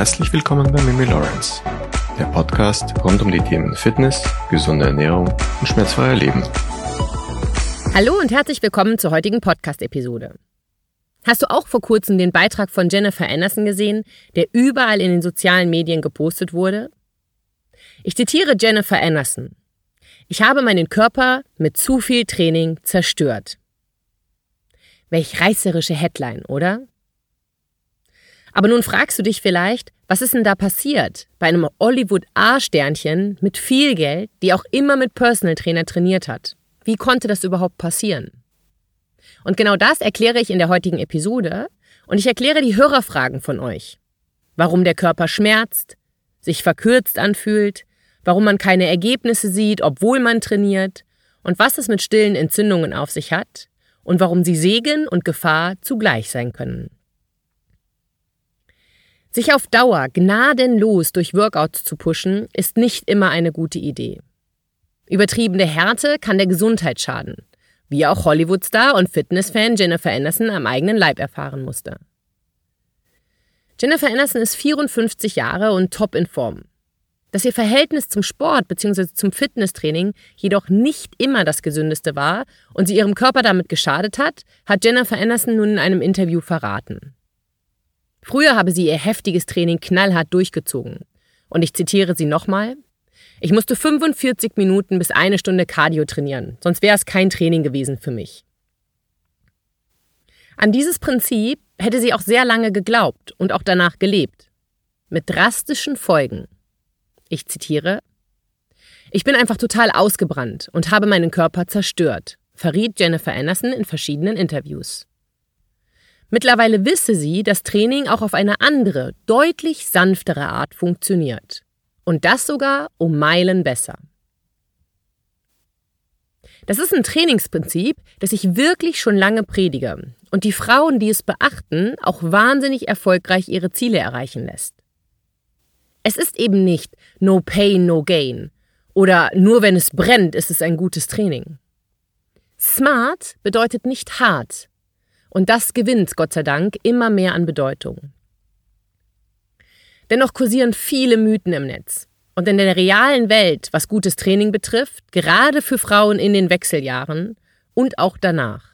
Herzlich willkommen bei Mimi Lawrence, der Podcast rund um die Themen Fitness, gesunde Ernährung und schmerzfreier Leben. Hallo und herzlich willkommen zur heutigen Podcast-Episode. Hast du auch vor kurzem den Beitrag von Jennifer Anderson gesehen, der überall in den sozialen Medien gepostet wurde? Ich zitiere Jennifer Anderson. Ich habe meinen Körper mit zu viel Training zerstört. Welch reißerische Headline, oder? Aber nun fragst du dich vielleicht, was ist denn da passiert bei einem Hollywood A-Sternchen mit viel Geld, die auch immer mit Personal Trainer trainiert hat? Wie konnte das überhaupt passieren? Und genau das erkläre ich in der heutigen Episode und ich erkläre die Hörerfragen von euch. Warum der Körper schmerzt, sich verkürzt anfühlt, warum man keine Ergebnisse sieht, obwohl man trainiert und was es mit stillen Entzündungen auf sich hat und warum sie Segen und Gefahr zugleich sein können. Sich auf Dauer gnadenlos durch Workouts zu pushen, ist nicht immer eine gute Idee. Übertriebene Härte kann der Gesundheit schaden, wie auch Hollywoodstar und Fitnessfan Jennifer Anderson am eigenen Leib erfahren musste. Jennifer Anderson ist 54 Jahre und top in Form. Dass ihr Verhältnis zum Sport bzw. zum Fitnesstraining jedoch nicht immer das gesündeste war und sie ihrem Körper damit geschadet hat, hat Jennifer Anderson nun in einem Interview verraten. Früher habe sie ihr heftiges Training knallhart durchgezogen. Und ich zitiere sie nochmal. Ich musste 45 Minuten bis eine Stunde Cardio trainieren, sonst wäre es kein Training gewesen für mich. An dieses Prinzip hätte sie auch sehr lange geglaubt und auch danach gelebt. Mit drastischen Folgen. Ich zitiere Ich bin einfach total ausgebrannt und habe meinen Körper zerstört, verriet Jennifer Anderson in verschiedenen Interviews. Mittlerweile wisse sie, dass Training auch auf eine andere, deutlich sanftere Art funktioniert. Und das sogar um Meilen besser. Das ist ein Trainingsprinzip, das ich wirklich schon lange predige und die Frauen, die es beachten, auch wahnsinnig erfolgreich ihre Ziele erreichen lässt. Es ist eben nicht No Pain, No Gain oder nur wenn es brennt, ist es ein gutes Training. Smart bedeutet nicht hart, und das gewinnt, Gott sei Dank, immer mehr an Bedeutung. Dennoch kursieren viele Mythen im Netz. Und in der realen Welt, was gutes Training betrifft, gerade für Frauen in den Wechseljahren und auch danach.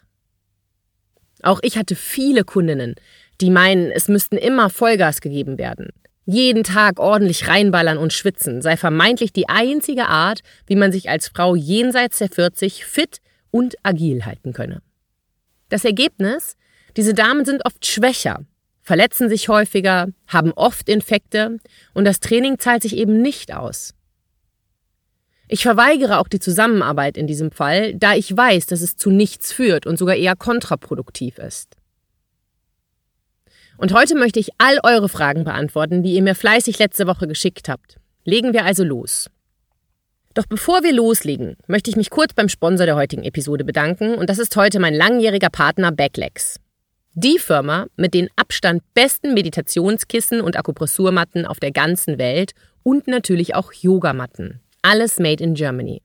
Auch ich hatte viele Kundinnen, die meinen, es müssten immer Vollgas gegeben werden. Jeden Tag ordentlich reinballern und schwitzen sei vermeintlich die einzige Art, wie man sich als Frau jenseits der 40 fit und agil halten könne. Das Ergebnis? Diese Damen sind oft schwächer, verletzen sich häufiger, haben oft Infekte und das Training zahlt sich eben nicht aus. Ich verweigere auch die Zusammenarbeit in diesem Fall, da ich weiß, dass es zu nichts führt und sogar eher kontraproduktiv ist. Und heute möchte ich all eure Fragen beantworten, die ihr mir fleißig letzte Woche geschickt habt. Legen wir also los. Doch bevor wir loslegen, möchte ich mich kurz beim Sponsor der heutigen Episode bedanken und das ist heute mein langjähriger Partner Backlegs. Die Firma mit den Abstand besten Meditationskissen und Akupressurmatten auf der ganzen Welt und natürlich auch Yogamatten. Alles made in Germany.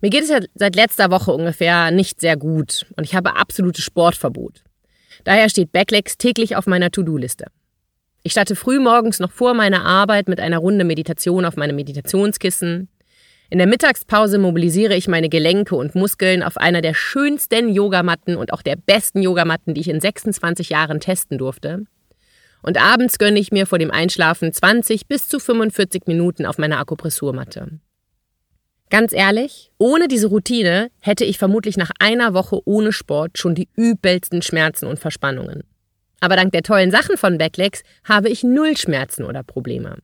Mir geht es ja seit letzter Woche ungefähr nicht sehr gut und ich habe absolutes Sportverbot. Daher steht Backlegs täglich auf meiner To-Do-Liste. Ich starte früh morgens noch vor meiner Arbeit mit einer Runde Meditation auf meinem Meditationskissen. In der Mittagspause mobilisiere ich meine Gelenke und Muskeln auf einer der schönsten Yogamatten und auch der besten Yogamatten, die ich in 26 Jahren testen durfte. Und abends gönne ich mir vor dem Einschlafen 20 bis zu 45 Minuten auf meiner Akupressurmatte. Ganz ehrlich, ohne diese Routine hätte ich vermutlich nach einer Woche ohne Sport schon die übelsten Schmerzen und Verspannungen. Aber dank der tollen Sachen von Backlegs habe ich null Schmerzen oder Probleme.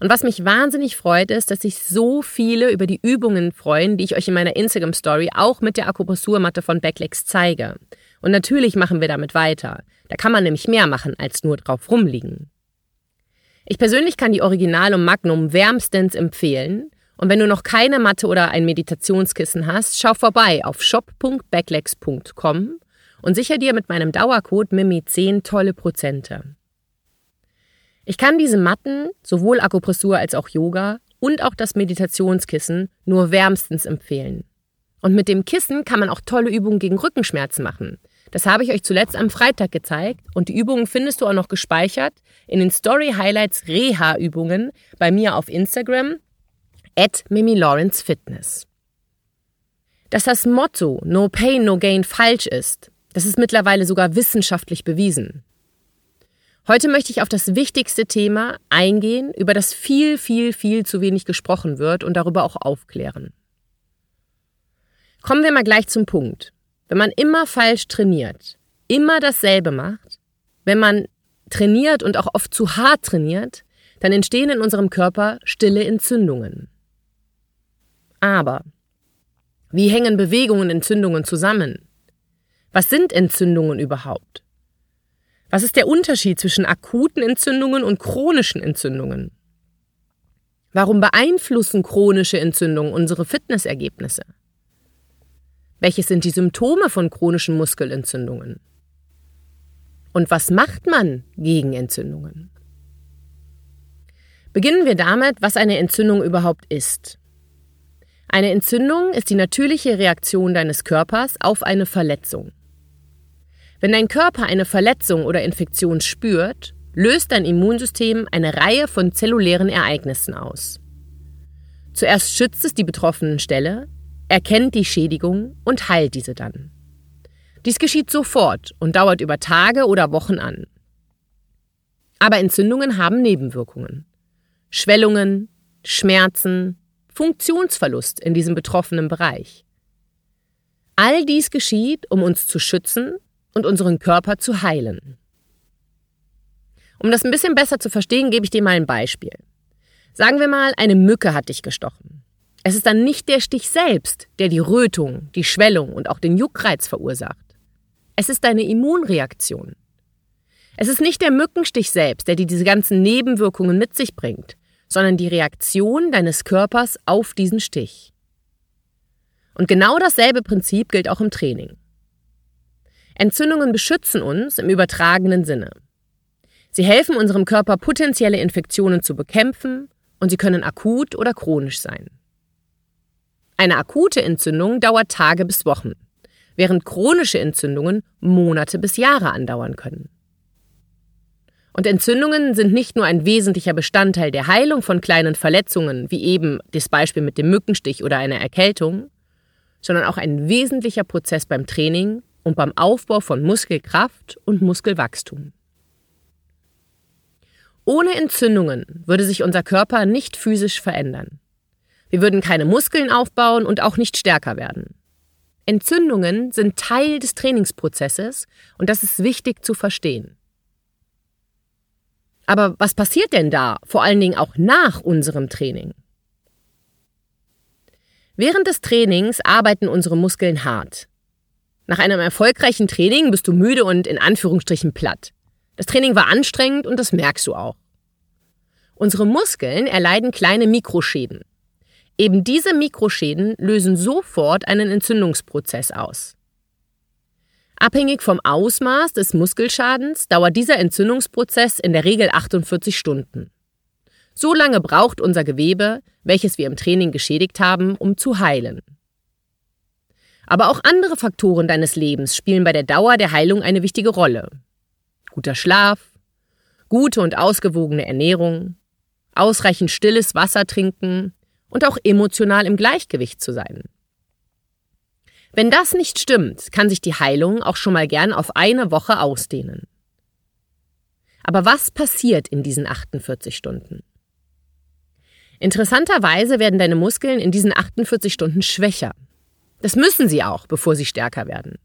Und was mich wahnsinnig freut, ist, dass sich so viele über die Übungen freuen, die ich euch in meiner Instagram Story auch mit der Akupressurmatte von Backlegs zeige. Und natürlich machen wir damit weiter. Da kann man nämlich mehr machen, als nur drauf rumliegen. Ich persönlich kann die Original und Magnum wärmstens empfehlen. Und wenn du noch keine Matte oder ein Meditationskissen hast, schau vorbei auf shop.backlegs.com und sicher dir mit meinem Dauercode MIMI10 tolle Prozente. Ich kann diese Matten, sowohl Akupressur als auch Yoga und auch das Meditationskissen nur wärmstens empfehlen. Und mit dem Kissen kann man auch tolle Übungen gegen Rückenschmerzen machen. Das habe ich euch zuletzt am Freitag gezeigt und die Übungen findest du auch noch gespeichert in den Story Highlights Reha Übungen bei mir auf Instagram at Mimi Lawrence Fitness. Dass das Motto No Pain, No Gain falsch ist, das ist mittlerweile sogar wissenschaftlich bewiesen. Heute möchte ich auf das wichtigste Thema eingehen, über das viel, viel, viel zu wenig gesprochen wird und darüber auch aufklären. Kommen wir mal gleich zum Punkt. Wenn man immer falsch trainiert, immer dasselbe macht, wenn man trainiert und auch oft zu hart trainiert, dann entstehen in unserem Körper stille Entzündungen. Aber wie hängen Bewegungen und Entzündungen zusammen? Was sind Entzündungen überhaupt? Was ist der Unterschied zwischen akuten Entzündungen und chronischen Entzündungen? Warum beeinflussen chronische Entzündungen unsere Fitnessergebnisse? Welches sind die Symptome von chronischen Muskelentzündungen? Und was macht man gegen Entzündungen? Beginnen wir damit, was eine Entzündung überhaupt ist. Eine Entzündung ist die natürliche Reaktion deines Körpers auf eine Verletzung. Wenn dein Körper eine Verletzung oder Infektion spürt, löst dein Immunsystem eine Reihe von zellulären Ereignissen aus. Zuerst schützt es die betroffenen Stelle, erkennt die Schädigung und heilt diese dann. Dies geschieht sofort und dauert über Tage oder Wochen an. Aber Entzündungen haben Nebenwirkungen. Schwellungen, Schmerzen, Funktionsverlust in diesem betroffenen Bereich. All dies geschieht, um uns zu schützen und unseren Körper zu heilen. Um das ein bisschen besser zu verstehen, gebe ich dir mal ein Beispiel. Sagen wir mal, eine Mücke hat dich gestochen. Es ist dann nicht der Stich selbst, der die Rötung, die Schwellung und auch den Juckreiz verursacht. Es ist deine Immunreaktion. Es ist nicht der Mückenstich selbst, der dir diese ganzen Nebenwirkungen mit sich bringt, sondern die Reaktion deines Körpers auf diesen Stich. Und genau dasselbe Prinzip gilt auch im Training. Entzündungen beschützen uns im übertragenen Sinne. Sie helfen unserem Körper, potenzielle Infektionen zu bekämpfen und sie können akut oder chronisch sein. Eine akute Entzündung dauert Tage bis Wochen, während chronische Entzündungen Monate bis Jahre andauern können. Und Entzündungen sind nicht nur ein wesentlicher Bestandteil der Heilung von kleinen Verletzungen, wie eben das Beispiel mit dem Mückenstich oder einer Erkältung, sondern auch ein wesentlicher Prozess beim Training und beim Aufbau von Muskelkraft und Muskelwachstum. Ohne Entzündungen würde sich unser Körper nicht physisch verändern. Wir würden keine Muskeln aufbauen und auch nicht stärker werden. Entzündungen sind Teil des Trainingsprozesses und das ist wichtig zu verstehen. Aber was passiert denn da, vor allen Dingen auch nach unserem Training? Während des Trainings arbeiten unsere Muskeln hart. Nach einem erfolgreichen Training bist du müde und in Anführungsstrichen platt. Das Training war anstrengend und das merkst du auch. Unsere Muskeln erleiden kleine Mikroschäden. Eben diese Mikroschäden lösen sofort einen Entzündungsprozess aus. Abhängig vom Ausmaß des Muskelschadens dauert dieser Entzündungsprozess in der Regel 48 Stunden. So lange braucht unser Gewebe, welches wir im Training geschädigt haben, um zu heilen. Aber auch andere Faktoren deines Lebens spielen bei der Dauer der Heilung eine wichtige Rolle. Guter Schlaf, gute und ausgewogene Ernährung, ausreichend stilles Wasser trinken und auch emotional im Gleichgewicht zu sein. Wenn das nicht stimmt, kann sich die Heilung auch schon mal gern auf eine Woche ausdehnen. Aber was passiert in diesen 48 Stunden? Interessanterweise werden deine Muskeln in diesen 48 Stunden schwächer. Das müssen sie auch, bevor sie stärker werden.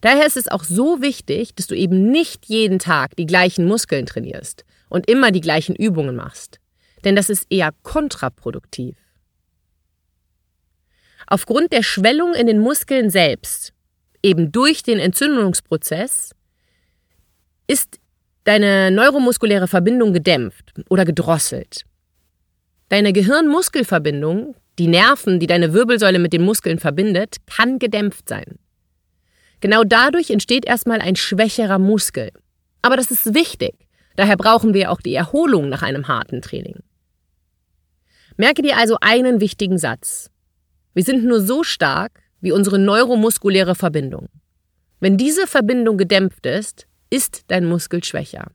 Daher ist es auch so wichtig, dass du eben nicht jeden Tag die gleichen Muskeln trainierst und immer die gleichen Übungen machst. Denn das ist eher kontraproduktiv. Aufgrund der Schwellung in den Muskeln selbst, eben durch den Entzündungsprozess, ist deine neuromuskuläre Verbindung gedämpft oder gedrosselt. Deine Gehirn-Muskelverbindung die Nerven, die deine Wirbelsäule mit den Muskeln verbindet, kann gedämpft sein. Genau dadurch entsteht erstmal ein schwächerer Muskel. Aber das ist wichtig. Daher brauchen wir auch die Erholung nach einem harten Training. Merke dir also einen wichtigen Satz. Wir sind nur so stark wie unsere neuromuskuläre Verbindung. Wenn diese Verbindung gedämpft ist, ist dein Muskel schwächer.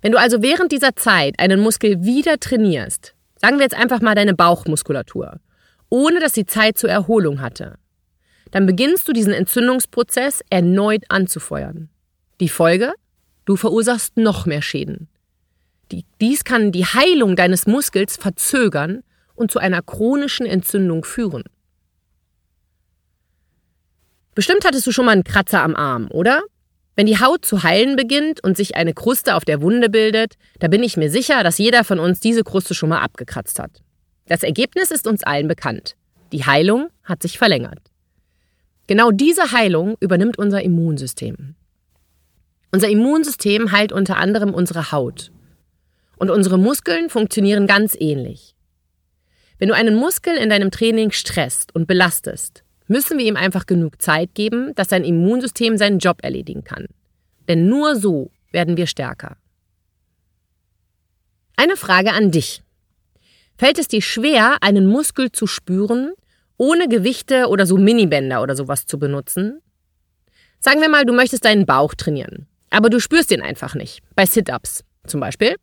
Wenn du also während dieser Zeit einen Muskel wieder trainierst, sagen wir jetzt einfach mal deine Bauchmuskulatur, ohne dass sie Zeit zur Erholung hatte, dann beginnst du diesen Entzündungsprozess erneut anzufeuern. Die Folge? Du verursachst noch mehr Schäden. dies kann die Heilung deines Muskels verzögern und zu einer chronischen Entzündung führen. Bestimmt hattest du schon mal einen Kratzer am Arm, oder? Wenn die Haut zu heilen beginnt und sich eine Kruste auf der Wunde bildet, da bin ich mir sicher, dass jeder von uns diese Kruste schon mal abgekratzt hat. Das Ergebnis ist uns allen bekannt. Die Heilung hat sich verlängert. Genau diese Heilung übernimmt unser Immunsystem. Unser Immunsystem heilt unter anderem unsere Haut. Und unsere Muskeln funktionieren ganz ähnlich. Wenn du einen Muskel in deinem Training stresst und belastest, müssen wir ihm einfach genug Zeit geben, dass sein Immunsystem seinen Job erledigen kann. Denn nur so werden wir stärker. Eine Frage an dich. Fällt es dir schwer, einen Muskel zu spüren, ohne Gewichte oder so Minibänder oder sowas zu benutzen? Sagen wir mal, du möchtest deinen Bauch trainieren, aber du spürst ihn einfach nicht. Bei Sit-Ups zum Beispiel.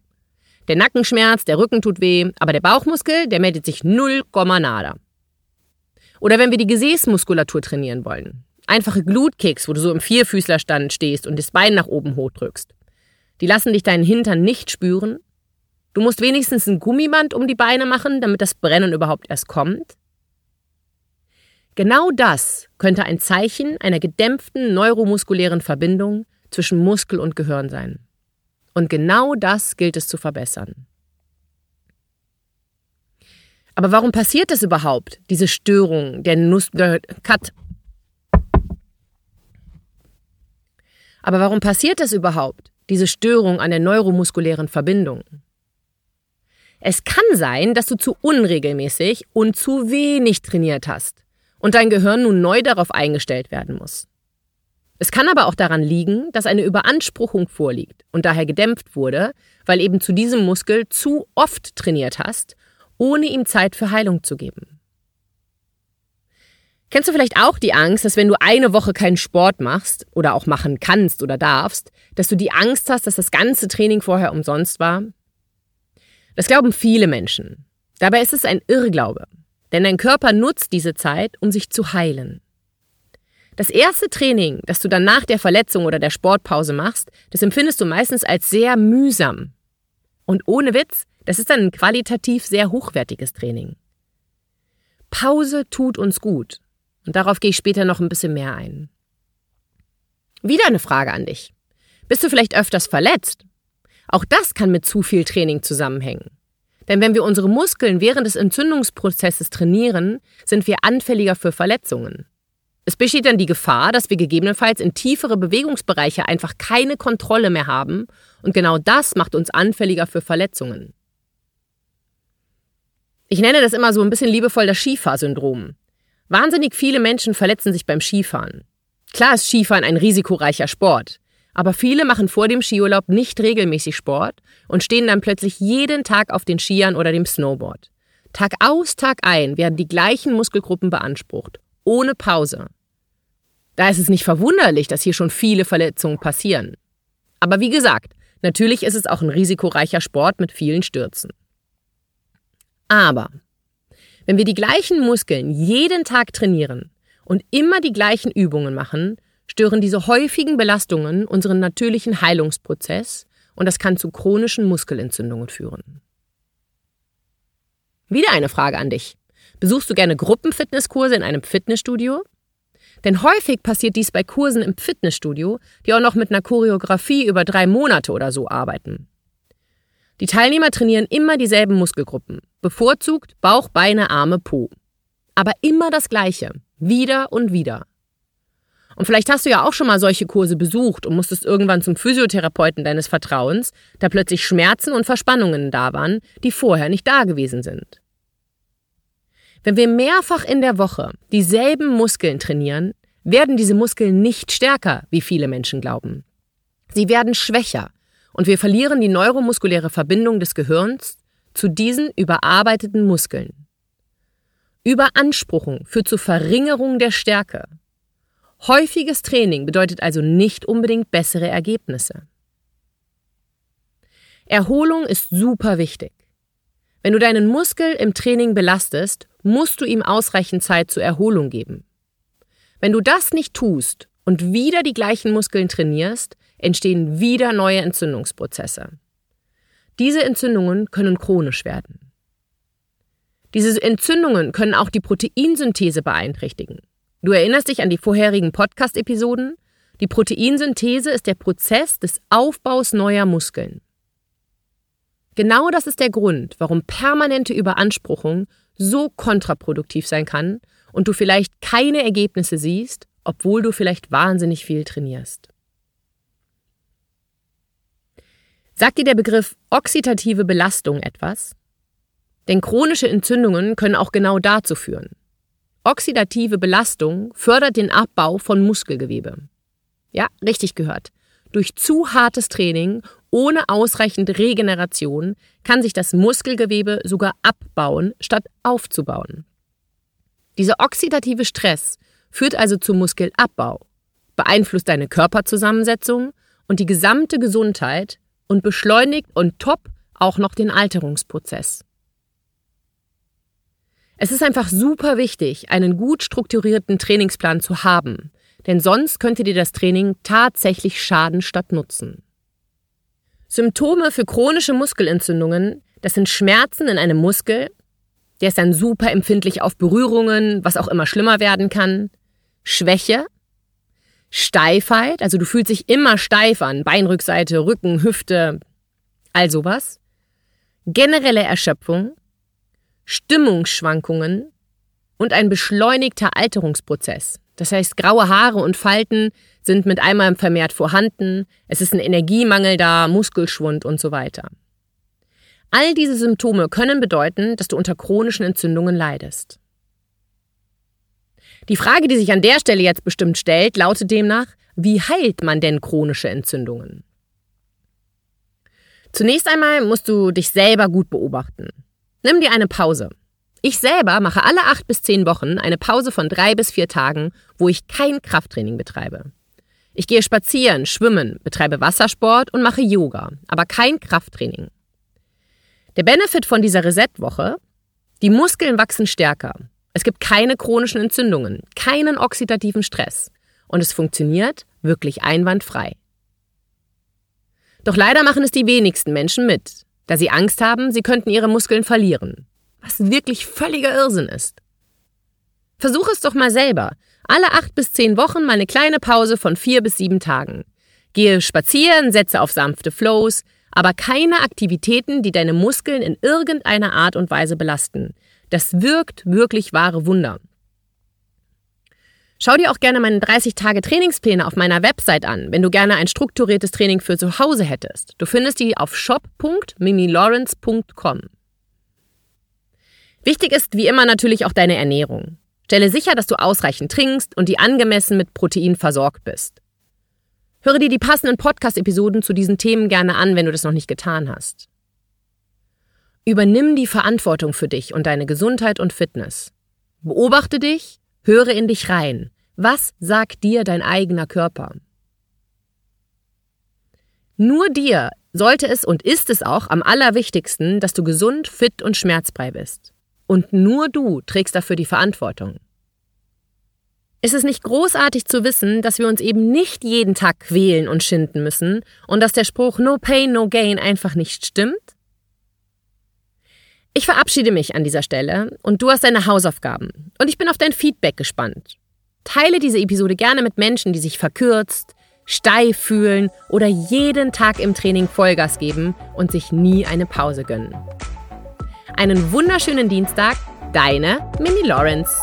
Der Nackenschmerz, der Rücken tut weh, aber der Bauchmuskel, der meldet sich null nada. Oder wenn wir die Gesäßmuskulatur trainieren wollen. Einfache Glutkicks, wo du so im Vierfüßlerstand stehst und das Bein nach oben hochdrückst. Die lassen dich deinen Hintern nicht spüren. Du musst wenigstens ein Gummiband um die Beine machen, damit das Brennen überhaupt erst kommt. Genau das könnte ein Zeichen einer gedämpften neuromuskulären Verbindung zwischen Muskel und Gehirn sein. Und genau das gilt es zu verbessern. Aber warum passiert das überhaupt, diese Störung der Nuss... Äh, Cut. Aber warum passiert das überhaupt, diese Störung an der neuromuskulären Verbindung? Es kann sein, dass du zu unregelmäßig und zu wenig trainiert hast und dein Gehirn nun neu darauf eingestellt werden muss. Es kann aber auch daran liegen, dass eine Überanspruchung vorliegt und daher gedämpft wurde, weil eben zu diesem Muskel zu oft trainiert hast ohne ihm Zeit für Heilung zu geben. Kennst du vielleicht auch die Angst, dass wenn du eine Woche keinen Sport machst oder auch machen kannst oder darfst, dass du die Angst hast, dass das ganze Training vorher umsonst war? Das glauben viele Menschen. Dabei ist es ein Irrglaube, denn dein Körper nutzt diese Zeit, um sich zu heilen. Das erste Training, das du dann nach der Verletzung oder der Sportpause machst, das empfindest du meistens als sehr mühsam. Und ohne Witz, das ist ein qualitativ sehr hochwertiges Training. Pause tut uns gut. Und darauf gehe ich später noch ein bisschen mehr ein. Wieder eine Frage an dich. Bist du vielleicht öfters verletzt? Auch das kann mit zu viel Training zusammenhängen. Denn wenn wir unsere Muskeln während des Entzündungsprozesses trainieren, sind wir anfälliger für Verletzungen. Es besteht dann die Gefahr, dass wir gegebenenfalls in tiefere Bewegungsbereiche einfach keine Kontrolle mehr haben und genau das macht uns anfälliger für Verletzungen. Ich nenne das immer so ein bisschen liebevoll das Skifahrsyndrom. Wahnsinnig viele Menschen verletzen sich beim Skifahren. Klar ist Skifahren ein risikoreicher Sport, aber viele machen vor dem Skiurlaub nicht regelmäßig Sport und stehen dann plötzlich jeden Tag auf den Skiern oder dem Snowboard. Tag aus, Tag ein werden die gleichen Muskelgruppen beansprucht, ohne Pause. Da ist es nicht verwunderlich, dass hier schon viele Verletzungen passieren. Aber wie gesagt, natürlich ist es auch ein risikoreicher Sport mit vielen Stürzen. Aber wenn wir die gleichen Muskeln jeden Tag trainieren und immer die gleichen Übungen machen, stören diese häufigen Belastungen unseren natürlichen Heilungsprozess und das kann zu chronischen Muskelentzündungen führen. Wieder eine Frage an dich. Besuchst du gerne Gruppenfitnesskurse in einem Fitnessstudio? Denn häufig passiert dies bei Kursen im Fitnessstudio, die auch noch mit einer Choreografie über drei Monate oder so arbeiten. Die Teilnehmer trainieren immer dieselben Muskelgruppen, bevorzugt Bauch, Beine, Arme, Po. Aber immer das Gleiche, wieder und wieder. Und vielleicht hast du ja auch schon mal solche Kurse besucht und musstest irgendwann zum Physiotherapeuten deines Vertrauens, da plötzlich Schmerzen und Verspannungen da waren, die vorher nicht da gewesen sind. Wenn wir mehrfach in der Woche dieselben Muskeln trainieren, werden diese Muskeln nicht stärker, wie viele Menschen glauben. Sie werden schwächer und wir verlieren die neuromuskuläre Verbindung des Gehirns zu diesen überarbeiteten Muskeln. Überanspruchung führt zur Verringerung der Stärke. Häufiges Training bedeutet also nicht unbedingt bessere Ergebnisse. Erholung ist super wichtig. Wenn du deinen Muskel im Training belastest, musst du ihm ausreichend Zeit zur Erholung geben. Wenn du das nicht tust und wieder die gleichen Muskeln trainierst, entstehen wieder neue Entzündungsprozesse. Diese Entzündungen können chronisch werden. Diese Entzündungen können auch die Proteinsynthese beeinträchtigen. Du erinnerst dich an die vorherigen Podcast-Episoden? Die Proteinsynthese ist der Prozess des Aufbaus neuer Muskeln. Genau das ist der Grund, warum permanente Überanspruchung so kontraproduktiv sein kann und du vielleicht keine Ergebnisse siehst, obwohl du vielleicht wahnsinnig viel trainierst. Sagt dir der Begriff oxidative Belastung etwas? Denn chronische Entzündungen können auch genau dazu führen. Oxidative Belastung fördert den Abbau von Muskelgewebe. Ja, richtig gehört. Durch zu hartes Training ohne ausreichend Regeneration kann sich das Muskelgewebe sogar abbauen, statt aufzubauen. Dieser oxidative Stress führt also zu Muskelabbau, beeinflusst deine Körperzusammensetzung und die gesamte Gesundheit und beschleunigt on top auch noch den Alterungsprozess. Es ist einfach super wichtig, einen gut strukturierten Trainingsplan zu haben, denn sonst könnte dir das Training tatsächlich schaden statt nutzen. Symptome für chronische Muskelentzündungen, das sind Schmerzen in einem Muskel, der ist dann super empfindlich auf Berührungen, was auch immer schlimmer werden kann, Schwäche, Steifheit, also du fühlst dich immer steif an, Beinrückseite, Rücken, Hüfte, all sowas. Generelle Erschöpfung, Stimmungsschwankungen und ein beschleunigter Alterungsprozess. Das heißt, graue Haare und Falten sind mit einmal vermehrt vorhanden, es ist ein Energiemangel da, Muskelschwund und so weiter. All diese Symptome können bedeuten, dass du unter chronischen Entzündungen leidest. Die Frage, die sich an der Stelle jetzt bestimmt stellt, lautet demnach, wie heilt man denn chronische Entzündungen? Zunächst einmal musst du dich selber gut beobachten. Nimm dir eine Pause. Ich selber mache alle acht bis zehn Wochen eine Pause von drei bis vier Tagen, wo ich kein Krafttraining betreibe. Ich gehe spazieren, schwimmen, betreibe Wassersport und mache Yoga, aber kein Krafttraining. Der Benefit von dieser Reset-Woche? Die Muskeln wachsen stärker, es gibt keine chronischen Entzündungen, keinen oxidativen Stress und es funktioniert wirklich einwandfrei. Doch leider machen es die wenigsten Menschen mit, da sie Angst haben, sie könnten ihre Muskeln verlieren, was wirklich völliger Irrsinn ist. Versuch es doch mal selber. Alle acht bis zehn Wochen mal eine kleine Pause von vier bis sieben Tagen. Gehe spazieren, setze auf sanfte Flows, aber keine Aktivitäten, die deine Muskeln in irgendeiner Art und Weise belasten. Das wirkt wirklich wahre Wunder. Schau dir auch gerne meine 30 Tage Trainingspläne auf meiner Website an, wenn du gerne ein strukturiertes Training für zu Hause hättest. Du findest die auf shop.mimilawrence.com. Wichtig ist wie immer natürlich auch deine Ernährung. Stelle sicher, dass du ausreichend trinkst und die angemessen mit Protein versorgt bist. Höre dir die passenden Podcast-Episoden zu diesen Themen gerne an, wenn du das noch nicht getan hast. Übernimm die Verantwortung für dich und deine Gesundheit und Fitness. Beobachte dich, höre in dich rein. Was sagt dir dein eigener Körper? Nur dir sollte es und ist es auch am allerwichtigsten, dass du gesund, fit und schmerzfrei bist. Und nur du trägst dafür die Verantwortung. Ist es nicht großartig zu wissen, dass wir uns eben nicht jeden Tag quälen und schinden müssen und dass der Spruch No Pain, No Gain einfach nicht stimmt? Ich verabschiede mich an dieser Stelle und du hast deine Hausaufgaben. Und ich bin auf dein Feedback gespannt. Teile diese Episode gerne mit Menschen, die sich verkürzt, steif fühlen oder jeden Tag im Training Vollgas geben und sich nie eine Pause gönnen. Einen wunderschönen Dienstag, deine Mini Lawrence.